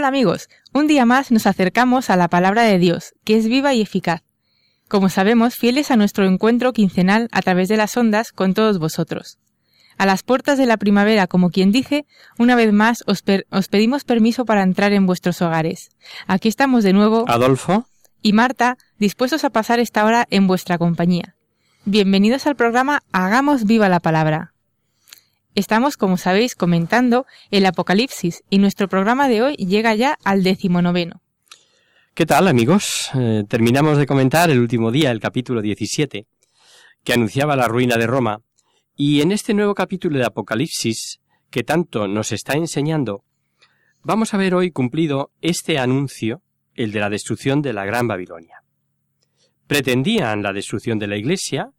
Hola amigos, un día más nos acercamos a la palabra de Dios, que es viva y eficaz. Como sabemos, fieles a nuestro encuentro quincenal a través de las ondas con todos vosotros. A las puertas de la primavera, como quien dice, una vez más os, per- os pedimos permiso para entrar en vuestros hogares. Aquí estamos de nuevo Adolfo, y Marta, dispuestos a pasar esta hora en vuestra compañía. Bienvenidos al programa Hagamos viva la palabra. Estamos, como sabéis, comentando el Apocalipsis y nuestro programa de hoy llega ya al decimonoveno. ¿qué tal amigos? Eh, terminamos de comentar el último día, el capítulo 17, que anunciaba la ruina de Roma, y en este nuevo capítulo de Apocalipsis, que tanto nos está enseñando, vamos a ver hoy cumplido este anuncio, el de la destrucción de la Gran Babilonia. Pretendían la destrucción de la Iglesia,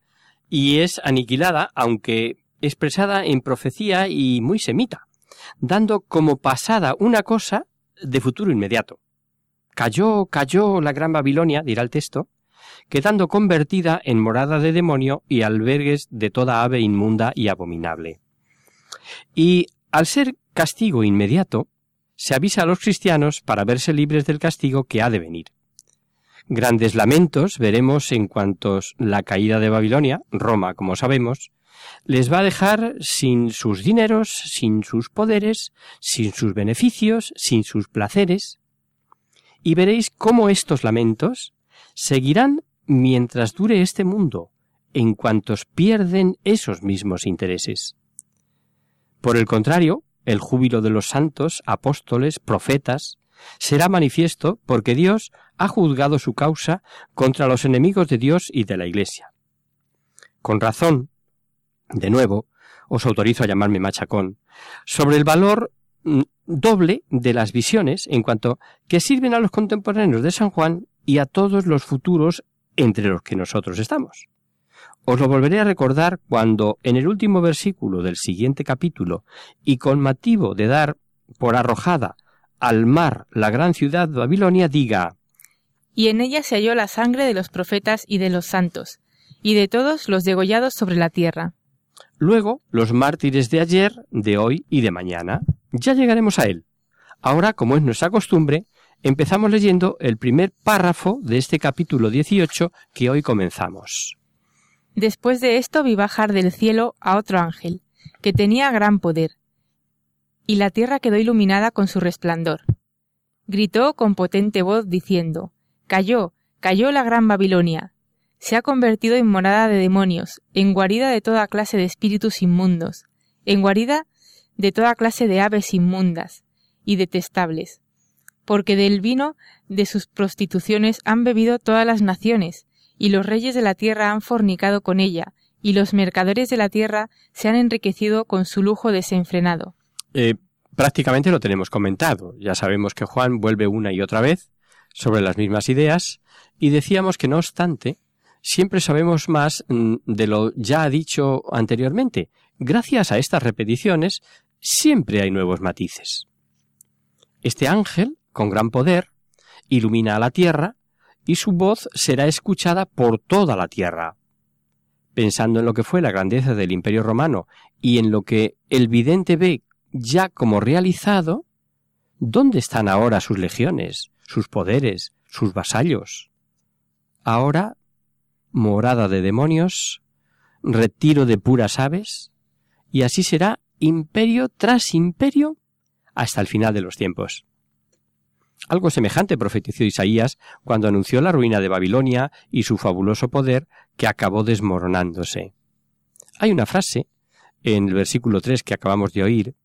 y es aniquilada, aunque expresada en profecía y muy semita, dando como pasada una cosa de futuro inmediato. Cayó, cayó la gran Babilonia, dirá el texto, quedando convertida en morada de demonio y albergues de toda ave inmunda y abominable. Y al ser castigo inmediato, se avisa a los cristianos para verse libres del castigo que ha de venir. Grandes lamentos veremos en cuantos la caída de Babilonia, Roma, como sabemos, les va a dejar sin sus dineros, sin sus poderes, sin sus beneficios, sin sus placeres, y veréis cómo estos lamentos seguirán mientras dure este mundo, en cuantos pierden esos mismos intereses. Por el contrario, el júbilo de los santos, apóstoles, profetas, será manifiesto porque Dios ha juzgado su causa contra los enemigos de Dios y de la Iglesia. Con razón, de nuevo, os autorizo a llamarme machacón, sobre el valor mm, doble de las visiones en cuanto que sirven a los contemporáneos de San Juan y a todos los futuros entre los que nosotros estamos. Os lo volveré a recordar cuando en el último versículo del siguiente capítulo y con motivo de dar por arrojada al mar la gran ciudad de Babilonia diga Y en ella se halló la sangre de los profetas y de los santos, y de todos los degollados sobre la tierra. Luego, los mártires de ayer, de hoy y de mañana. Ya llegaremos a él. Ahora, como es nuestra costumbre, empezamos leyendo el primer párrafo de este capítulo 18 que hoy comenzamos. Después de esto vi bajar del cielo a otro ángel, que tenía gran poder, y la tierra quedó iluminada con su resplandor. Gritó con potente voz diciendo, Cayó, cayó la gran Babilonia. Se ha convertido en morada de demonios, en guarida de toda clase de espíritus inmundos, en guarida de toda clase de aves inmundas y detestables, porque del vino de sus prostituciones han bebido todas las naciones, y los reyes de la tierra han fornicado con ella, y los mercaderes de la tierra se han enriquecido con su lujo desenfrenado. Eh, prácticamente lo tenemos comentado. Ya sabemos que Juan vuelve una y otra vez sobre las mismas ideas y decíamos que no obstante, siempre sabemos más mm, de lo ya dicho anteriormente. Gracias a estas repeticiones, siempre hay nuevos matices. Este ángel, con gran poder, ilumina a la tierra y su voz será escuchada por toda la tierra. Pensando en lo que fue la grandeza del imperio romano y en lo que el vidente ve ya como realizado, ¿dónde están ahora sus legiones, sus poderes, sus vasallos? Ahora, morada de demonios, retiro de puras aves, y así será imperio tras imperio hasta el final de los tiempos. Algo semejante profetizó Isaías cuando anunció la ruina de Babilonia y su fabuloso poder que acabó desmoronándose. Hay una frase, en el versículo 3 que acabamos de oír,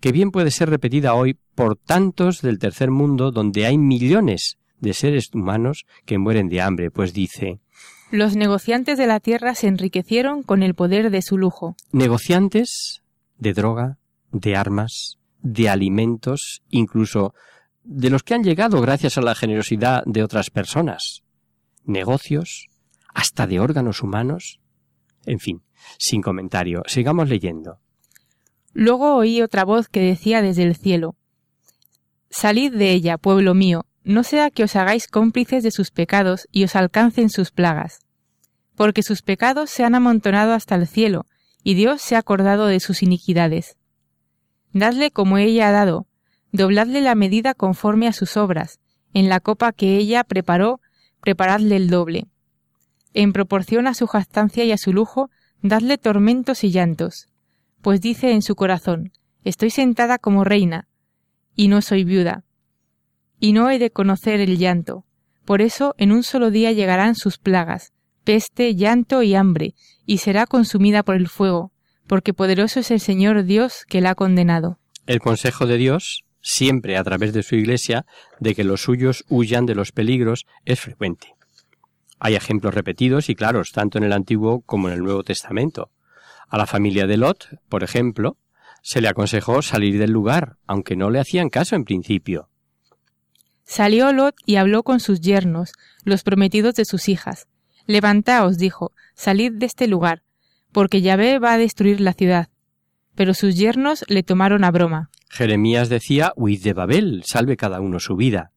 que bien puede ser repetida hoy por tantos del tercer mundo donde hay millones de seres humanos que mueren de hambre, pues dice Los negociantes de la tierra se enriquecieron con el poder de su lujo. Negociantes de droga, de armas, de alimentos, incluso de los que han llegado gracias a la generosidad de otras personas. Negocios, hasta de órganos humanos. En fin, sin comentario, sigamos leyendo. Luego oí otra voz que decía desde el cielo Salid de ella, pueblo mío, no sea que os hagáis cómplices de sus pecados y os alcancen sus plagas. Porque sus pecados se han amontonado hasta el cielo, y Dios se ha acordado de sus iniquidades. Dadle como ella ha dado, dobladle la medida conforme a sus obras, en la copa que ella preparó, preparadle el doble. En proporción a su jactancia y a su lujo, dadle tormentos y llantos, pues dice en su corazón, estoy sentada como reina, y no soy viuda, y no he de conocer el llanto. Por eso en un solo día llegarán sus plagas, peste, llanto y hambre, y será consumida por el fuego, porque poderoso es el Señor Dios que la ha condenado. El consejo de Dios, siempre a través de su Iglesia, de que los suyos huyan de los peligros, es frecuente. Hay ejemplos repetidos y claros tanto en el Antiguo como en el Nuevo Testamento. A la familia de Lot, por ejemplo, se le aconsejó salir del lugar, aunque no le hacían caso en principio. Salió Lot y habló con sus yernos, los prometidos de sus hijas. Levantaos, dijo, salid de este lugar, porque Yahvé va a destruir la ciudad. Pero sus yernos le tomaron a broma. Jeremías decía, huid de Babel, salve cada uno su vida.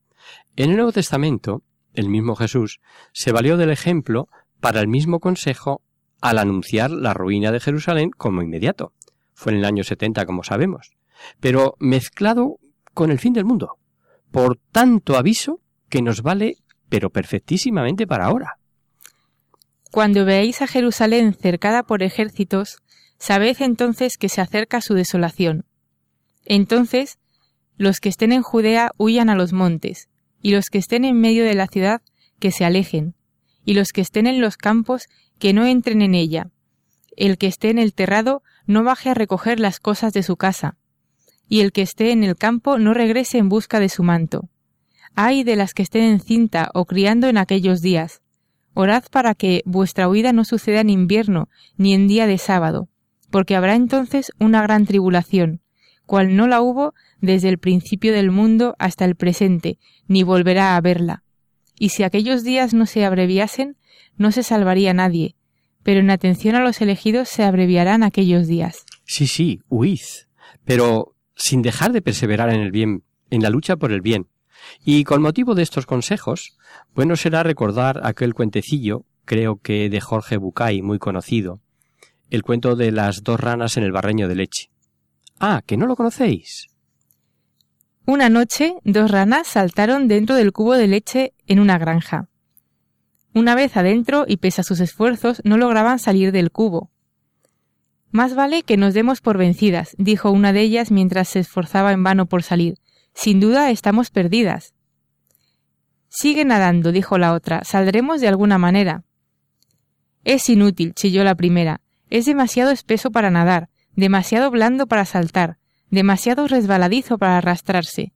En el Nuevo Testamento, el mismo Jesús se valió del ejemplo para el mismo consejo al anunciar la ruina de Jerusalén como inmediato. Fue en el año 70, como sabemos, pero mezclado con el fin del mundo. Por tanto aviso que nos vale, pero perfectísimamente para ahora. Cuando veáis a Jerusalén cercada por ejércitos, sabed entonces que se acerca su desolación. Entonces, los que estén en Judea huyan a los montes, y los que estén en medio de la ciudad, que se alejen, y los que estén en los campos, que no entren en ella. El que esté en el terrado, no baje a recoger las cosas de su casa, y el que esté en el campo, no regrese en busca de su manto. Ay de las que estén en cinta o criando en aquellos días, Orad para que vuestra huida no suceda en invierno ni en día de sábado, porque habrá entonces una gran tribulación, cual no la hubo desde el principio del mundo hasta el presente, ni volverá a haberla. Y si aquellos días no se abreviasen, no se salvaría nadie, pero en atención a los elegidos se abreviarán aquellos días. Sí, sí, huid, pero sin dejar de perseverar en el bien, en la lucha por el bien, y con motivo de estos consejos, bueno será recordar aquel cuentecillo, creo que de Jorge Bucay, muy conocido, el cuento de las dos ranas en el barreño de leche. Ah, que no lo conocéis. Una noche, dos ranas saltaron dentro del cubo de leche en una granja. Una vez adentro y pese a sus esfuerzos no lograban salir del cubo. Más vale que nos demos por vencidas, dijo una de ellas mientras se esforzaba en vano por salir. Sin duda estamos perdidas. Sigue nadando, dijo la otra. Saldremos de alguna manera. Es inútil, chilló la primera. Es demasiado espeso para nadar, demasiado blando para saltar, demasiado resbaladizo para arrastrarse.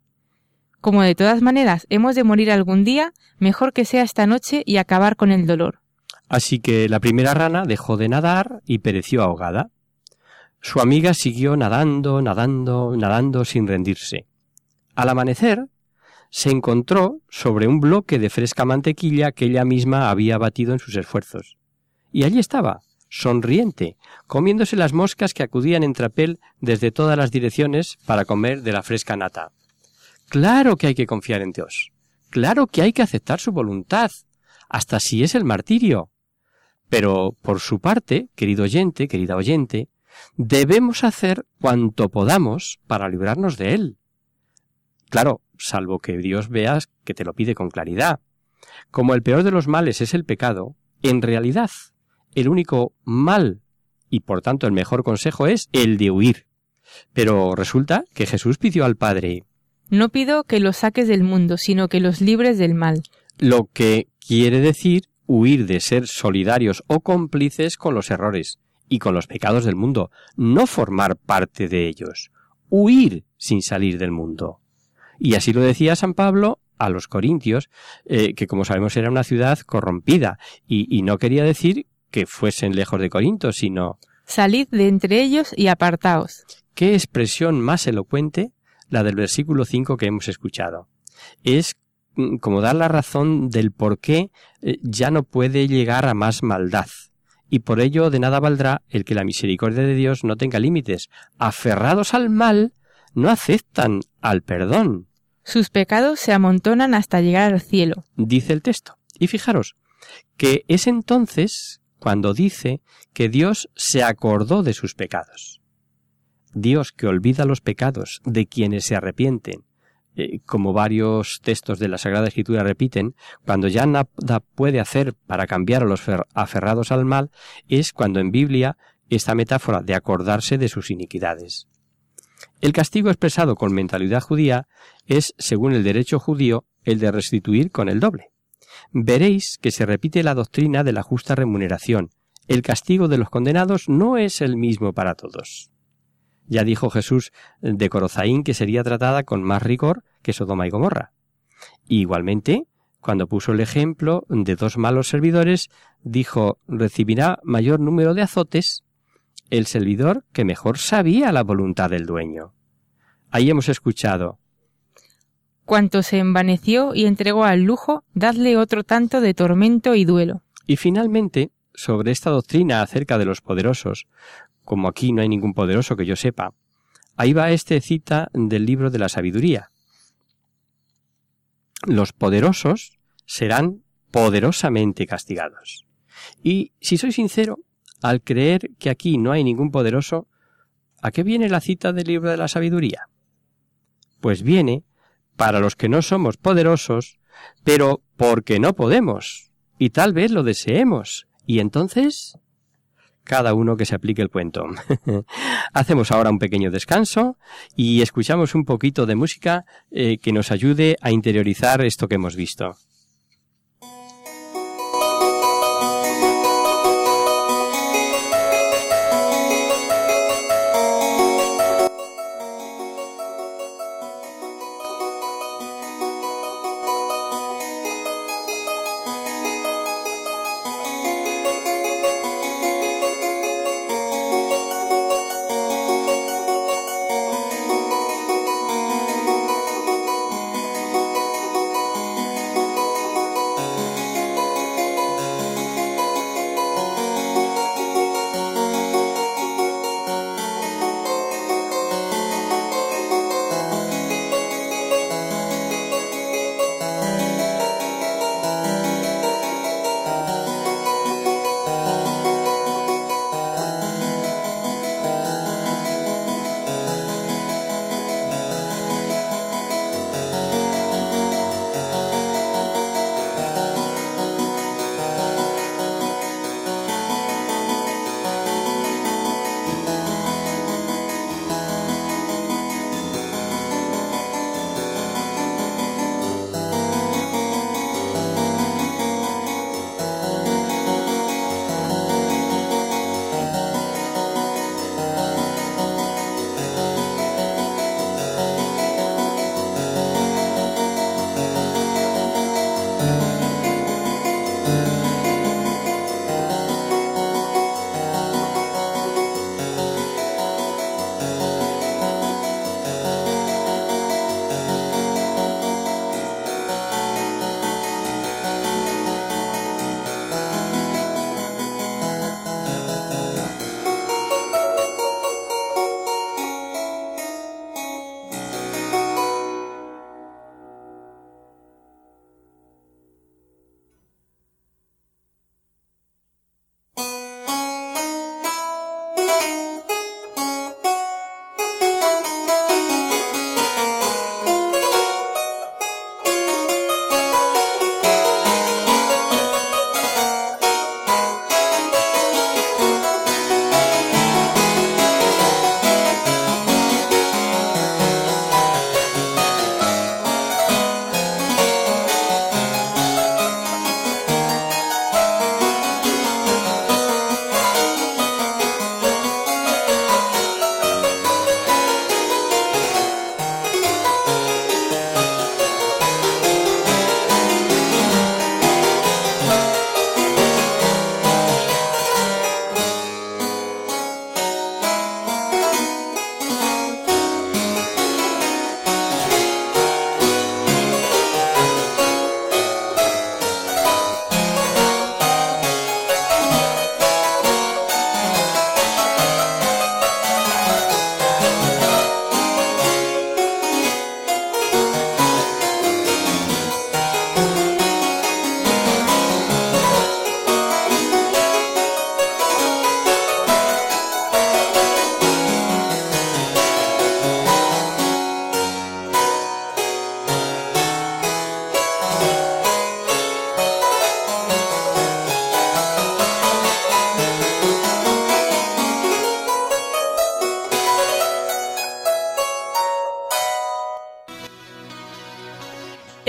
Como de todas maneras hemos de morir algún día, mejor que sea esta noche y acabar con el dolor. Así que la primera rana dejó de nadar y pereció ahogada. Su amiga siguió nadando, nadando, nadando sin rendirse. Al amanecer, se encontró sobre un bloque de fresca mantequilla que ella misma había batido en sus esfuerzos. Y allí estaba, sonriente, comiéndose las moscas que acudían en trapel desde todas las direcciones para comer de la fresca nata. Claro que hay que confiar en Dios. Claro que hay que aceptar su voluntad, hasta si es el martirio. Pero, por su parte, querido oyente, querida oyente, debemos hacer cuanto podamos para librarnos de él. Claro, salvo que Dios veas que te lo pide con claridad. Como el peor de los males es el pecado, en realidad el único mal y por tanto el mejor consejo es el de huir. Pero resulta que Jesús pidió al Padre No pido que los saques del mundo, sino que los libres del mal. lo que quiere decir huir de ser solidarios o cómplices con los errores y con los pecados del mundo, no formar parte de ellos, huir sin salir del mundo. Y así lo decía San Pablo a los corintios, eh, que como sabemos era una ciudad corrompida, y, y no quería decir que fuesen lejos de Corinto, sino Salid de entre ellos y apartaos. qué expresión más elocuente la del versículo 5 que hemos escuchado. Es mm, como dar la razón del por qué eh, ya no puede llegar a más maldad. Y por ello de nada valdrá el que la misericordia de Dios no tenga límites. Aferrados al mal, no aceptan al perdón, Sus pecados se amontonan hasta llegar al cielo. dice el texto. Y fijaros, que es entonces cuando dice que Dios se acordó de sus pecados. Dios que olvida los pecados de quienes se arrepienten, eh, como varios textos de la Sagrada Escritura repiten, cuando ya nada puede hacer para cambiar a los fer- aferrados al mal, es cuando en Biblia esta metáfora de acordarse de sus iniquidades. El castigo expresado con mentalidad judía es, según el derecho judío, el de restituir con el doble. Veréis que se repite la doctrina de la justa remuneración. El castigo de los condenados no es el mismo para todos. Ya dijo Jesús de Corozaín que sería tratada con más rigor que Sodoma y Gomorra. Igualmente, cuando puso el ejemplo de dos malos servidores, dijo recibirá mayor número de azotes el servidor que mejor sabía la voluntad del dueño. Ahí hemos escuchado Cuanto se envaneció y entregó al lujo, dadle otro tanto de tormento y duelo. Y finalmente, sobre esta doctrina acerca de los poderosos, como aquí no hay ningún poderoso que yo sepa, ahí va este cita del libro de la sabiduría. Los poderosos serán poderosamente castigados. Y si soy sincero, al creer que aquí no hay ningún poderoso, ¿a qué viene la cita del libro de la sabiduría? Pues viene para los que no somos poderosos, pero porque no podemos, y tal vez lo deseemos. Y entonces, cada uno que se aplique el cuento. Hacemos ahora un pequeño descanso y escuchamos un poquito de música eh, que nos ayude a interiorizar esto que hemos visto.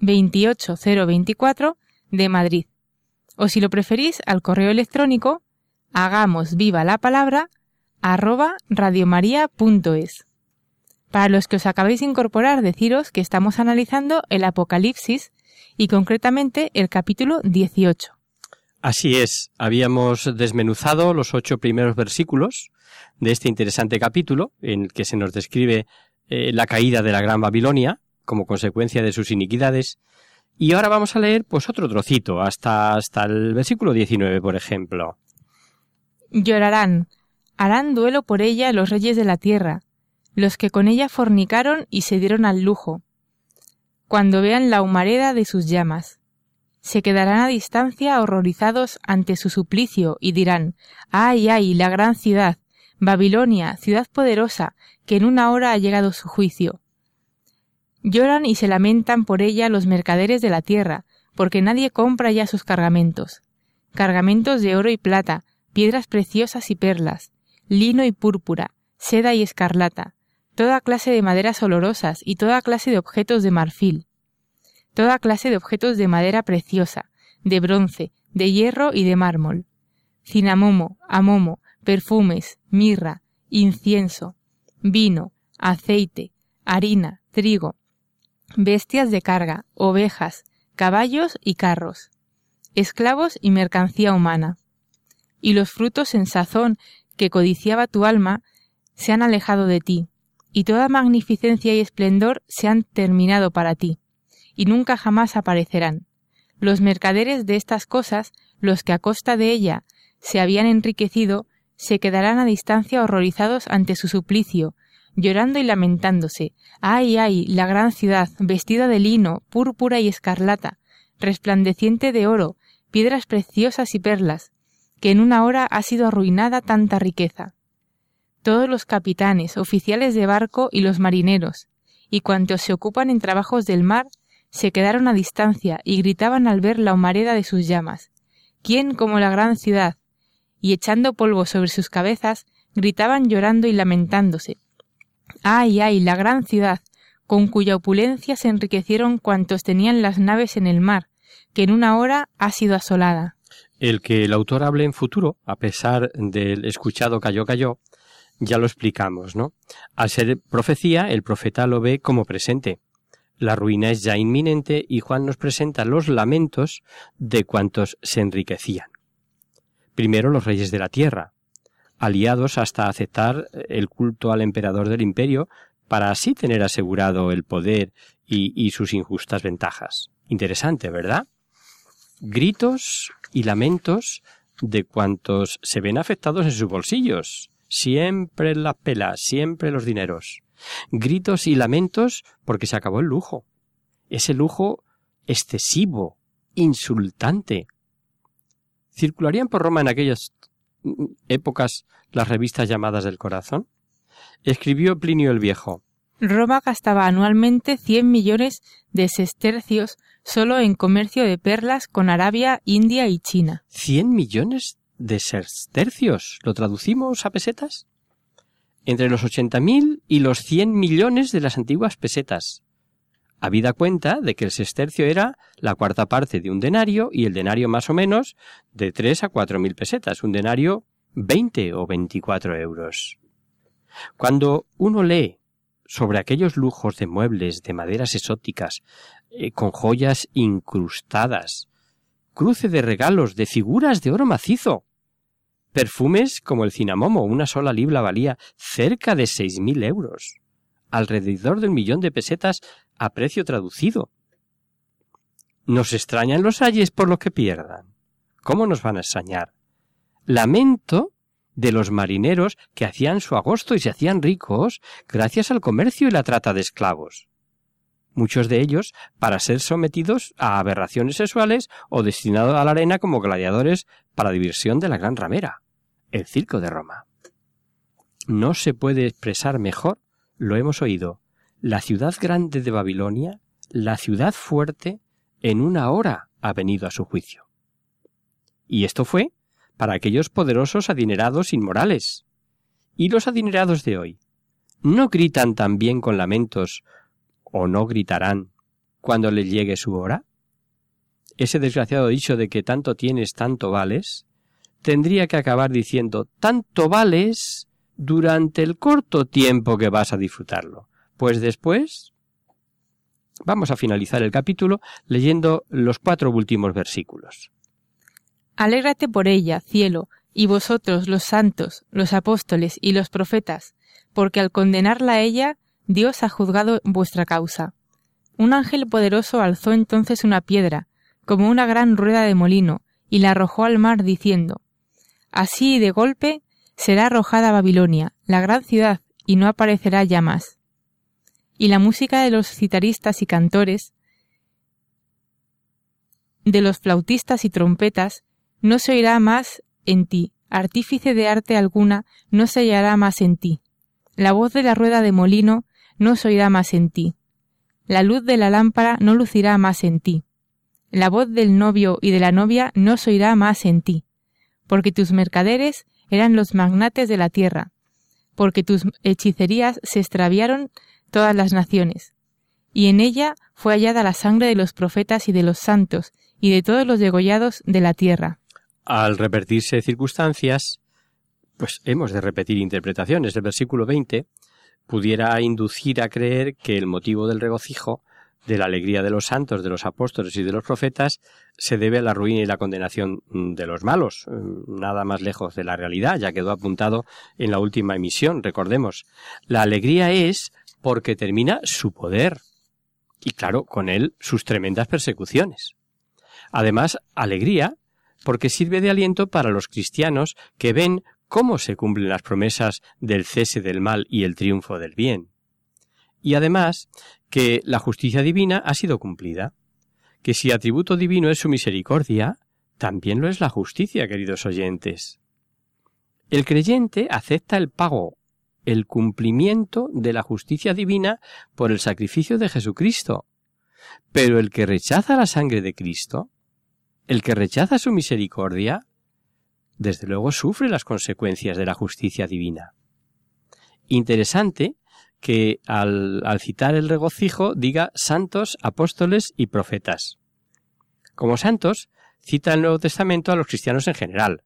28024 de Madrid. O si lo preferís, al correo electrónico hagamos viva la palabra arroba radiomaria.es. Para los que os acabáis de incorporar, deciros que estamos analizando el Apocalipsis y concretamente el capítulo 18. Así es, habíamos desmenuzado los ocho primeros versículos de este interesante capítulo en el que se nos describe eh, la caída de la Gran Babilonia como consecuencia de sus iniquidades. Y ahora vamos a leer pues otro trocito, hasta, hasta el versículo 19, por ejemplo. Llorarán, harán duelo por ella los reyes de la tierra, los que con ella fornicaron y se dieron al lujo, cuando vean la humareda de sus llamas. Se quedarán a distancia horrorizados ante su suplicio y dirán, ay, ay, la gran ciudad, Babilonia, ciudad poderosa, que en una hora ha llegado su juicio. Lloran y se lamentan por ella los mercaderes de la tierra, porque nadie compra ya sus cargamentos. Cargamentos de oro y plata, piedras preciosas y perlas, lino y púrpura, seda y escarlata, toda clase de maderas olorosas y toda clase de objetos de marfil, toda clase de objetos de madera preciosa, de bronce, de hierro y de mármol, cinamomo, amomo, perfumes, mirra, incienso, vino, aceite, harina, trigo, bestias de carga, ovejas, caballos y carros, esclavos y mercancía humana. Y los frutos en sazón que codiciaba tu alma se han alejado de ti, y toda magnificencia y esplendor se han terminado para ti, y nunca jamás aparecerán. Los mercaderes de estas cosas, los que a costa de ella se habían enriquecido, se quedarán a distancia horrorizados ante su suplicio, llorando y lamentándose. Ay, ay, la gran ciudad, vestida de lino, púrpura y escarlata, resplandeciente de oro, piedras preciosas y perlas, que en una hora ha sido arruinada tanta riqueza. Todos los capitanes, oficiales de barco y los marineros, y cuantos se ocupan en trabajos del mar, se quedaron a distancia y gritaban al ver la humareda de sus llamas. ¿Quién como la gran ciudad? Y echando polvo sobre sus cabezas, gritaban llorando y lamentándose, Ay, ay, la gran ciudad, con cuya opulencia se enriquecieron cuantos tenían las naves en el mar, que en una hora ha sido asolada. El que el autor hable en futuro, a pesar del escuchado cayó cayó, ya lo explicamos, ¿no? Al ser profecía, el profeta lo ve como presente. La ruina es ya inminente y Juan nos presenta los lamentos de cuantos se enriquecían. Primero los reyes de la tierra, aliados hasta aceptar el culto al emperador del imperio para así tener asegurado el poder y, sus injustas ventajas. Interesante, ¿verdad? Gritos y lamentos de cuantos se ven afectados en sus bolsillos. Siempre las pelas, siempre los dineros. Gritos y lamentos porque se acabó el lujo. Ese lujo excesivo, insultante. Circularían por Roma en aquellas épocas las revistas llamadas del corazón? Escribió Plinio el Viejo. Roma gastaba anualmente 100 millones de sestercios solo en comercio de perlas con Arabia, India y China. ¿100 millones de sestercios? ¿Lo traducimos a pesetas? Entre los 80.000 y los 100 millones de las antiguas pesetas. Habida cuenta de que el sestercio era la cuarta parte de un denario y el denario más o menos de tres a cuatro mil pesetas, un denario veinte o veinticuatro euros. Cuando uno lee sobre aquellos lujos de muebles de maderas exóticas, eh, con joyas incrustadas, cruce de regalos de figuras de oro macizo, perfumes como el cinamomo, una sola libra valía cerca de seis mil euros, alrededor de un millón de pesetas a precio traducido. Nos extrañan los ayes por lo que pierdan. ¿Cómo nos van a extrañar? Lamento de los marineros que hacían su agosto y se hacían ricos gracias al comercio y la trata de esclavos. muchos de ellos para ser sometidos a aberraciones sexuales o destinados a la arena como gladiadores para diversión de la gran ramera, el circo de Roma. No se puede expresar mejor, lo hemos oído, la ciudad grande de Babilonia, la ciudad fuerte, en una hora ha venido a su juicio. Y esto fue para aquellos poderosos adinerados inmorales. ¿Y los adinerados de hoy? ¿No gritan también con lamentos o no gritarán cuando les llegue su hora? Ese desgraciado dicho de que tanto tienes, tanto vales, tendría que acabar diciendo tanto vales durante el corto tiempo que vas a disfrutarlo, pues después vamos a finalizar el capítulo leyendo los cuatro últimos versículos. Alégrate por ella, cielo, y vosotros los santos, los apóstoles y los profetas, porque al condenarla a ella Dios ha juzgado vuestra causa. Un ángel poderoso alzó entonces una piedra, como una gran rueda de molino, y la arrojó al mar, diciendo Así de golpe será arrojada Babilonia, la gran ciudad, y no aparecerá ya más. Y la música de los citaristas y cantores, de los flautistas y trompetas, no se oirá más en ti, artífice de arte alguna no se hallará más en ti. La voz de la rueda de molino no se oirá más en ti. La luz de la lámpara no lucirá más en ti. La voz del novio y de la novia no se oirá más en ti. Porque tus mercaderes eran los magnates de la tierra. Porque tus hechicerías se extraviaron todas las naciones. Y en ella fue hallada la sangre de los profetas y de los santos, y de todos los degollados de la tierra. Al repetirse circunstancias, pues hemos de repetir interpretaciones. El versículo 20 pudiera inducir a creer que el motivo del regocijo, de la alegría de los santos, de los apóstoles y de los profetas, se debe a la ruina y la condenación de los malos, nada más lejos de la realidad, ya quedó apuntado en la última emisión, recordemos. La alegría es porque termina su poder, y claro, con él sus tremendas persecuciones. Además, alegría porque sirve de aliento para los cristianos que ven cómo se cumplen las promesas del cese del mal y el triunfo del bien. Y además, que la justicia divina ha sido cumplida, que si atributo divino es su misericordia, también lo es la justicia, queridos oyentes. El creyente acepta el pago, el cumplimiento de la justicia divina por el sacrificio de Jesucristo. Pero el que rechaza la sangre de Cristo, el que rechaza su misericordia, desde luego sufre las consecuencias de la justicia divina. Interesante que al, citar el regocijo diga santos, apóstoles y profetas. Como santos, cita el Nuevo Testamento a los cristianos en general,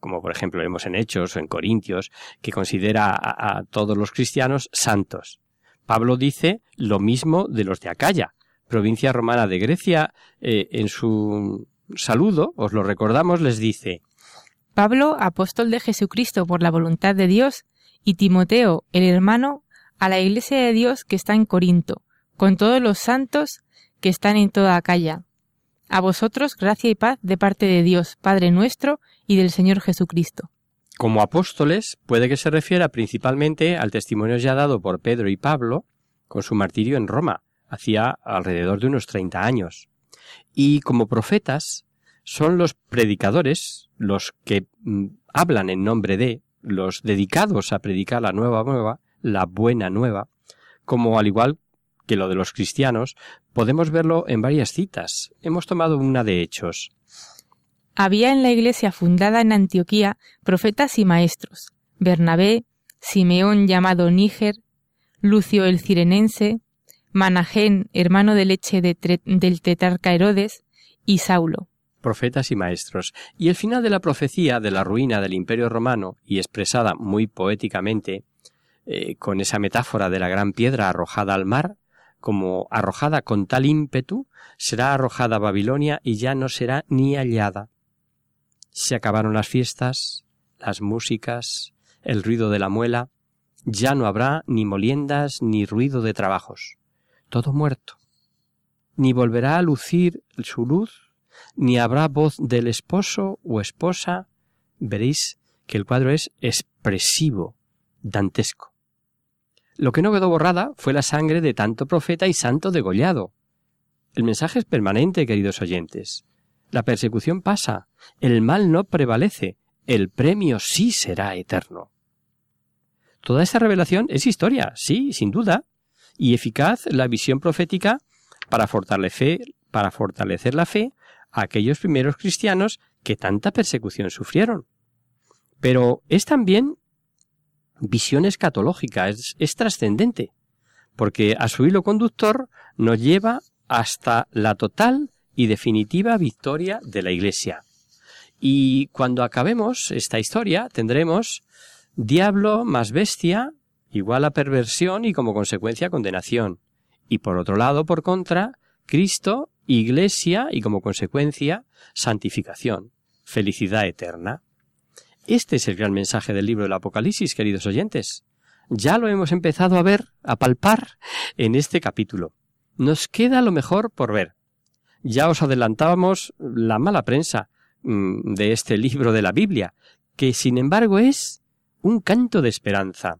como por ejemplo vemos en Hechos o en Corintios, que considera a, todos los cristianos santos. Pablo dice lo mismo de los de Acaya, provincia romana de Grecia, eh, en su saludo, os lo recordamos, les dice Pablo, apóstol de Jesucristo por la voluntad de Dios, y Timoteo, el hermano, a la iglesia de Dios que está en Corinto, con todos los santos que están en toda Acaya. A vosotros gracia y paz de parte de Dios, Padre nuestro, y del Señor Jesucristo. Como apóstoles, puede que se refiera principalmente al testimonio ya dado por Pedro y Pablo con su martirio en Roma, hacía alrededor de unos treinta años. Y como profetas, son los predicadores, los que mm, hablan en nombre de, los dedicados a predicar la nueva nueva, la buena nueva, como al igual que lo de los cristianos, podemos verlo en varias citas. Hemos tomado una de Hechos. Había en la iglesia fundada en Antioquía profetas y maestros, Bernabé, Simeón llamado Níger, Lucio el Cirenense, Manajén, hermano de leche del tetarca Herodes, y Saulo profetas y maestros, y el final de la profecía de la ruina del imperio romano, y expresada muy poéticamente, eh, con esa metáfora de la gran piedra arrojada al mar, como arrojada con tal ímpetu, será arrojada a Babilonia y ya no será ni hallada. Se acabaron las fiestas, las músicas, el ruido de la muela, ya no habrá ni moliendas ni ruido de trabajos. Todo muerto. Ni volverá a lucir su luz ni habrá voz del esposo o esposa. Veréis que el cuadro es expresivo, dantesco. Lo que no quedó borrada fue la sangre de tanto profeta y santo degollado. El mensaje es permanente, queridos oyentes. La persecución pasa, el mal no prevalece, el premio sí será eterno. Toda esta revelación es historia, sí, sin duda, y eficaz la visión profética para fortalecer, para fortalecer la fe a aquellos primeros cristianos que tanta persecución sufrieron. Pero es también visión escatológica, es, es trascendente, porque a su hilo conductor nos lleva hasta la total y definitiva victoria de la Iglesia. Y cuando acabemos esta historia tendremos diablo más bestia igual a perversión y como consecuencia condenación. Y por otro lado, por contra, Cristo, Iglesia y como consecuencia santificación, felicidad eterna. Este es el gran mensaje del libro del Apocalipsis, queridos oyentes. Ya lo hemos empezado a ver, a palpar en este capítulo. Nos queda lo mejor por ver. Ya os adelantábamos la mala prensa mm, de este libro de la Biblia, que sin embargo es un canto de esperanza.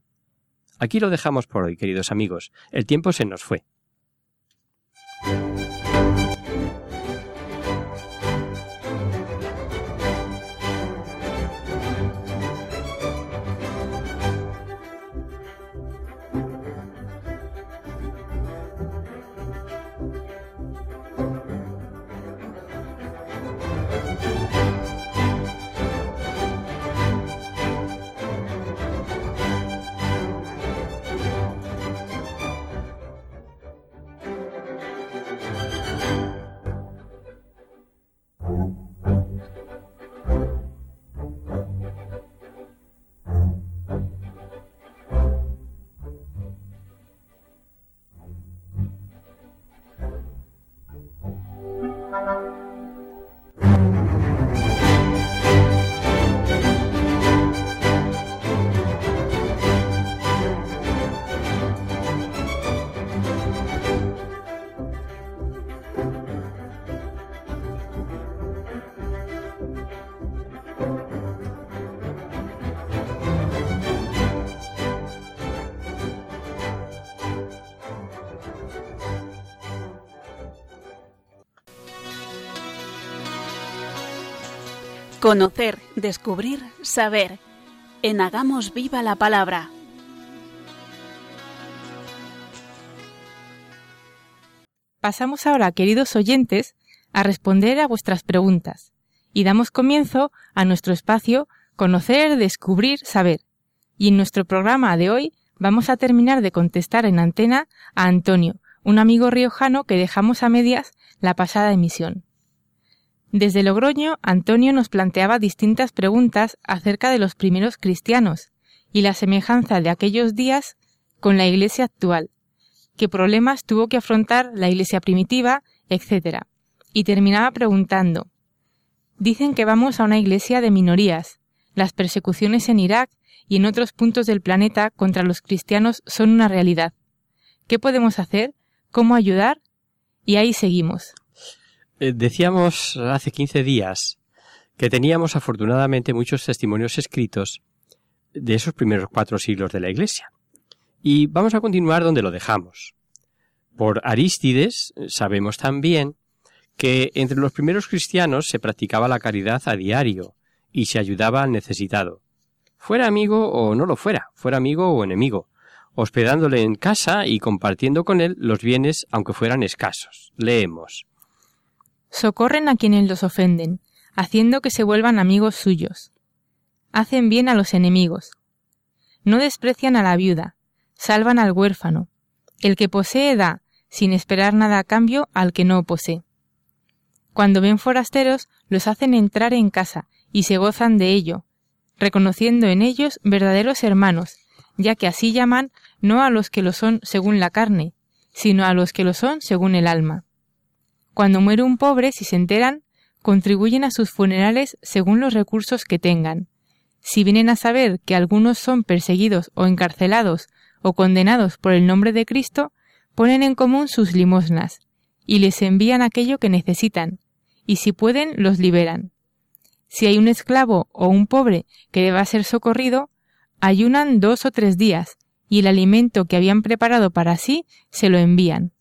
Aquí lo dejamos por hoy, queridos amigos. El tiempo se nos fue. Conocer, descubrir, saber. En Hagamos Viva la Palabra. Pasamos ahora, queridos oyentes, a responder a vuestras preguntas y damos comienzo a nuestro espacio Conocer, Descubrir, Saber. Y en nuestro programa de hoy vamos a terminar de contestar en antena a Antonio, un amigo riojano que dejamos a medias la pasada emisión. Desde Logroño, Antonio nos planteaba distintas preguntas acerca de los primeros cristianos y la semejanza de aquellos días con la Iglesia actual, qué problemas tuvo que afrontar la Iglesia primitiva, etc. Y terminaba preguntando, Dicen que vamos a una iglesia de minorías. Las persecuciones en Irak y en otros puntos del planeta contra los cristianos son una realidad. ¿Qué podemos hacer? ¿Cómo ayudar? Y ahí seguimos. Eh, decíamos hace 15 días que teníamos afortunadamente muchos testimonios escritos de esos primeros cuatro siglos de la Iglesia. Y vamos a continuar donde lo dejamos. Por Arístides sabemos también que entre los primeros cristianos se practicaba la caridad a diario y se ayudaba al necesitado. Fuera amigo o no lo fuera, fuera amigo o enemigo, hospedándole en casa y compartiendo con él los bienes aunque fueran escasos. Leemos. Socorren a quienes los ofenden, haciendo que se vuelvan amigos suyos. Hacen bien a los enemigos. No desprecian a la viuda, salvan al huérfano. El que posee da, sin esperar nada a cambio, al que no posee. Cuando ven forasteros, los hacen entrar en casa y se gozan de ello, reconociendo en ellos verdaderos hermanos, ya que así llaman no a los que lo son según la carne, sino a los que lo son según el alma. Cuando muere un pobre, si se enteran, contribuyen a sus funerales según los recursos que tengan. Si vienen a saber que algunos son perseguidos o encarcelados o condenados por el nombre de Cristo, ponen en común sus limosnas, y les envían aquello que necesitan, y si pueden, los liberan. Si hay un esclavo o un pobre que deba ser socorrido, ayunan dos o tres días, y el alimento que habían preparado para sí se lo envían.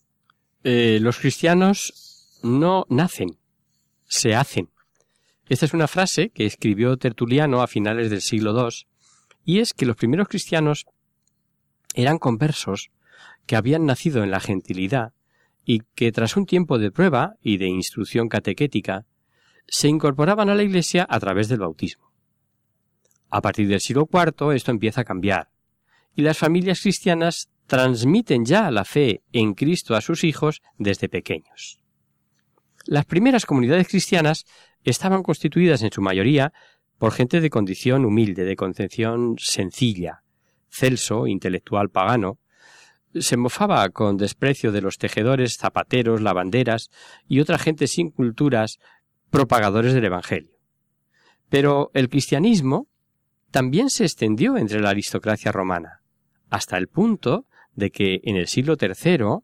Eh, los cristianos no nacen, se hacen. Esta es una frase que escribió Tertuliano a finales del siglo II, y es que los primeros cristianos eran conversos que habían nacido en la gentilidad y que tras un tiempo de prueba y de instrucción catequética se incorporaban a la Iglesia a través del bautismo. A partir del siglo IV esto empieza a cambiar y las familias cristianas transmiten ya la fe en Cristo a sus hijos desde pequeños. Las primeras comunidades cristianas estaban constituidas en su mayoría por gente de condición humilde, de concepción sencilla, Celso, intelectual pagano, se mofaba con desprecio de los tejedores, zapateros, lavanderas y otra gente sin culturas propagadores del Evangelio. Pero el cristianismo también se extendió entre la aristocracia romana, hasta el punto de que en el siglo III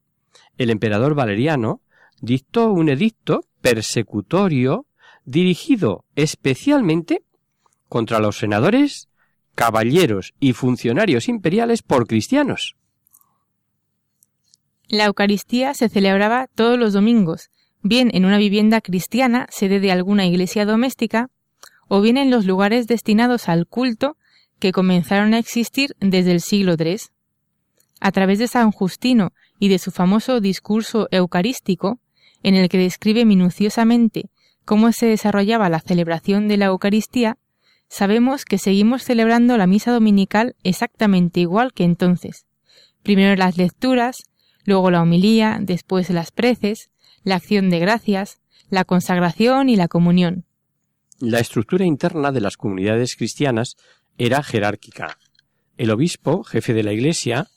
el emperador Valeriano dictó un edicto persecutorio dirigido especialmente contra los senadores caballeros y funcionarios imperiales por cristianos. La Eucaristía se celebraba todos los domingos, bien en una vivienda cristiana, sede de alguna iglesia doméstica, o bien en los lugares destinados al culto que comenzaron a existir desde el siglo III. A través de San Justino y de su famoso discurso eucarístico, en el que describe minuciosamente cómo se desarrollaba la celebración de la Eucaristía, sabemos que seguimos celebrando la misa dominical exactamente igual que entonces. Primero las lecturas, luego la homilía, después las preces, la acción de gracias, la consagración y la comunión. La estructura interna de las comunidades cristianas era jerárquica. El obispo, jefe de la Iglesia,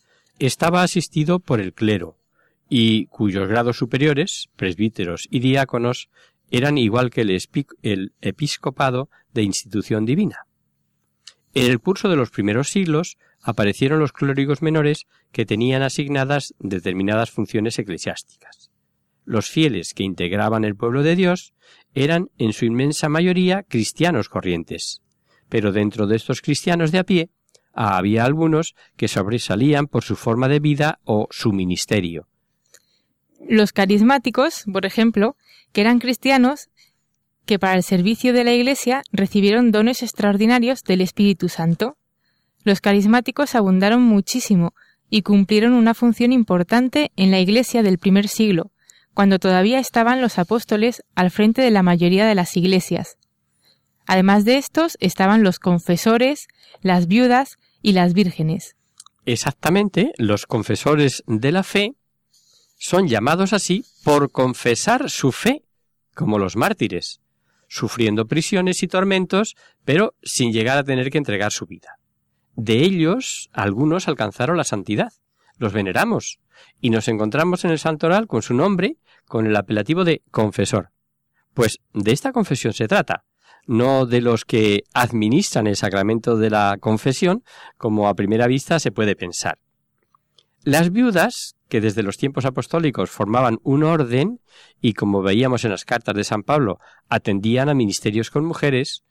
estaba asistido por el clero, y cuyos grados superiores, presbíteros y diáconos, eran igual que el, episcopado de institución divina. En el curso de los primeros siglos aparecieron los clérigos menores que tenían asignadas determinadas funciones eclesiásticas. Los fieles que integraban el pueblo de Dios eran en su inmensa mayoría cristianos corrientes, pero dentro de estos cristianos de a pie había algunos que sobresalían por su forma de vida o su ministerio. Los carismáticos, por ejemplo, que eran cristianos que para el servicio de la Iglesia recibieron dones extraordinarios del Espíritu Santo. Los carismáticos abundaron muchísimo y cumplieron una función importante en la Iglesia del primer siglo, cuando todavía estaban los apóstoles al frente de la mayoría de las iglesias. Además de estos estaban los confesores, las viudas y las vírgenes. Exactamente, los confesores de la fe son llamados así por confesar su fe, como los mártires, sufriendo prisiones y tormentos, pero sin llegar a tener que entregar su vida. De ellos, algunos alcanzaron la santidad, los veneramos, y nos encontramos en el santoral con su nombre, con el apelativo de confesor. Pues de esta confesión se trata, no de los que administran el sacramento de la confesión, como a primera vista se puede pensar. Las viudas, que desde los tiempos apostólicos formaban un orden y, como veíamos en las cartas de San Pablo, atendían a ministerios con mujeres,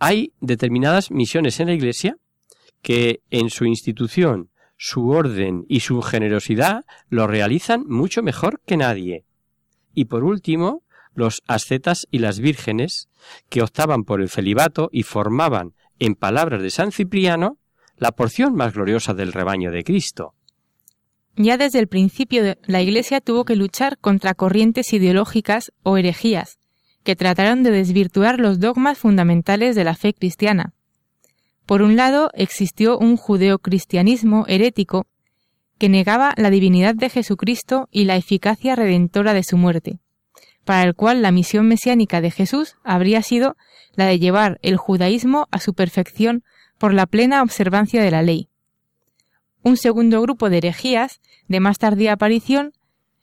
hay determinadas misiones en la Iglesia que en su institución, su orden y su generosidad lo realizan mucho mejor que nadie. Y por último, los ascetas y las vírgenes, que optaban por el celibato y formaban, en palabras de San Cipriano, la porción más gloriosa del rebaño de Cristo. Ya desde el principio la Iglesia tuvo que luchar contra corrientes ideológicas o herejías, que trataron de desvirtuar los dogmas fundamentales de la fe cristiana. Por un lado, existió un judeocristianismo herético que negaba la divinidad de Jesucristo y la eficacia redentora de su muerte, para el cual la misión mesiánica de Jesús habría sido la de llevar el judaísmo a su perfección por la plena observancia de la ley. Un segundo grupo de herejías, de más tardía aparición,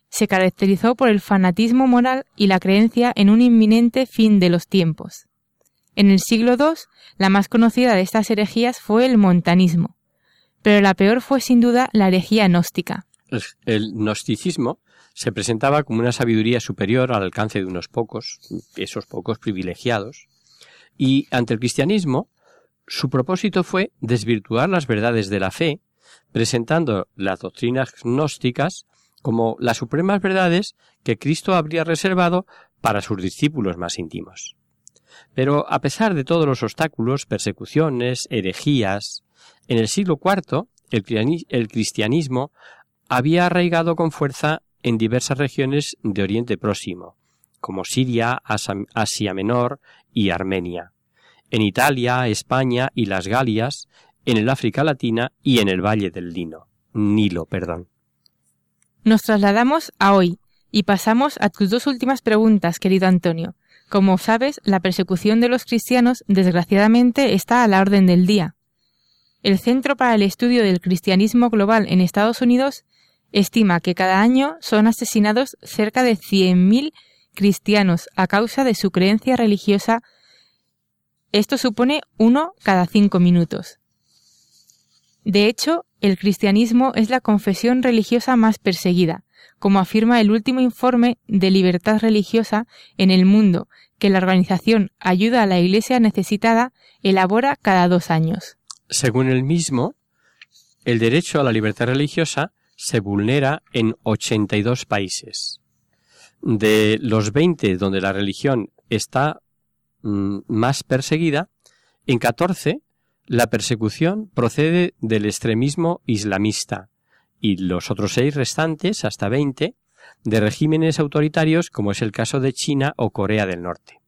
se caracterizó por el fanatismo moral y la creencia en un inminente fin de los tiempos. En el siglo II, la más conocida de estas herejías fue el montanismo, pero la peor fue sin duda la herejía gnóstica. El gnosticismo se presentaba como una sabiduría superior al alcance de unos pocos, esos pocos privilegiados, y ante el cristianismo, su propósito fue desvirtuar las verdades de la fe presentando las doctrinas gnósticas como las supremas verdades que Cristo habría reservado para sus discípulos más íntimos. Pero a pesar de todos los obstáculos, persecuciones, herejías, en el siglo IV el cristianismo había arraigado con fuerza en diversas regiones de Oriente Próximo, como Siria, Asia Menor y Armenia, en Italia, España y las Galias, en el África Latina y en el Valle del Lino, Nilo, perdón. Nos trasladamos a hoy y pasamos a tus dos últimas preguntas, querido Antonio. Como sabes, la persecución de los cristianos desgraciadamente está a la orden del día. El Centro para el Estudio del Cristianismo Global en Estados Unidos estima que cada año son asesinados cerca de 100.000 cristianos a causa de su creencia religiosa. Esto supone uno cada cinco minutos. De hecho, el cristianismo es la confesión religiosa más perseguida, como afirma el último informe de libertad religiosa en el mundo que la organización Ayuda a la Iglesia Necesitada elabora cada dos años. Según el mismo, el derecho a la libertad religiosa se vulnera en 82 países. De los 20 donde la religión está mm, más perseguida, en 14 la persecución procede del extremismo islamista y los otros seis restantes, hasta 20, de regímenes autoritarios como es el caso de China o Corea del Norte.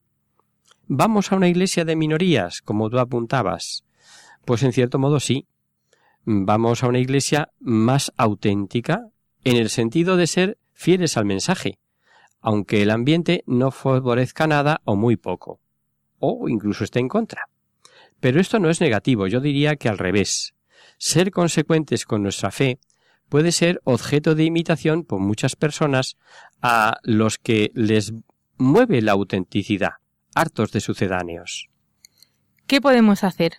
¿Vamos a una iglesia de minorías, como tú apuntabas? Pues en cierto modo sí. Vamos a una iglesia más auténtica en el sentido de ser fieles al mensaje, aunque el ambiente no favorezca nada o muy poco, o incluso esté en contra. Pero esto no es negativo, yo diría que al revés. Ser consecuentes con nuestra fe puede ser objeto de imitación por muchas personas a los que les mueve la autenticidad, hartos de sucedáneos. ¿Qué podemos hacer?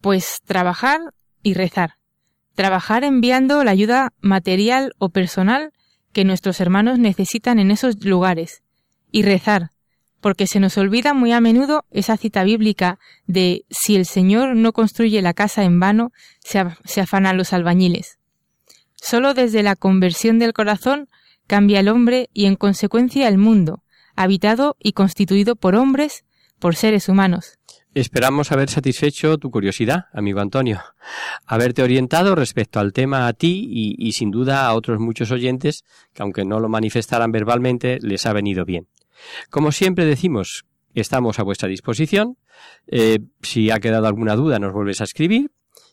Pues trabajar y rezar. Trabajar enviando la ayuda material o personal que nuestros hermanos necesitan en esos lugares. Y rezar, porque se nos olvida muy a menudo esa cita bíblica de si el Señor no construye la casa en vano, se, afanan los albañiles. Solo desde la conversión del corazón cambia el hombre y en consecuencia el mundo, habitado y constituido por hombres, por seres humanos. Esperamos haber satisfecho tu curiosidad, amigo Antonio, haberte orientado respecto al tema a ti y, y, sin duda a otros muchos oyentes que aunque no lo manifestaran verbalmente les ha venido bien. Como siempre decimos, estamos a vuestra disposición. Eh, si ha quedado alguna duda, nos vuelves a escribir.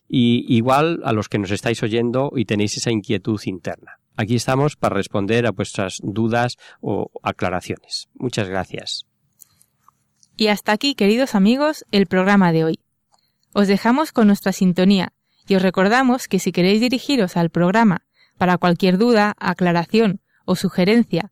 Y igual a los que nos estáis oyendo y tenéis esa inquietud interna. Aquí estamos para responder a vuestras dudas o aclaraciones. Muchas gracias. Y hasta aquí, queridos amigos, el programa de hoy. Os dejamos con nuestra sintonía y os recordamos que si queréis dirigiros al programa para cualquier duda, aclaración o sugerencia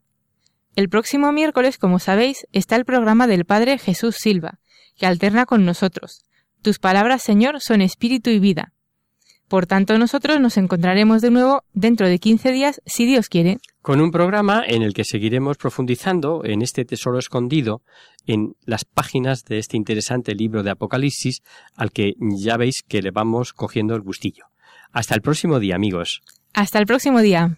El próximo miércoles, como sabéis, está el programa del Padre Jesús Silva, que alterna con nosotros. Tus palabras, Señor, son espíritu y vida. Por tanto, nosotros nos encontraremos de nuevo dentro de 15 días, si Dios quiere. Con un programa en el que seguiremos profundizando en este tesoro escondido en las páginas de este interesante libro de Apocalipsis, al que ya veis que le vamos cogiendo el gustillo. Hasta el próximo día, amigos. Hasta el próximo día.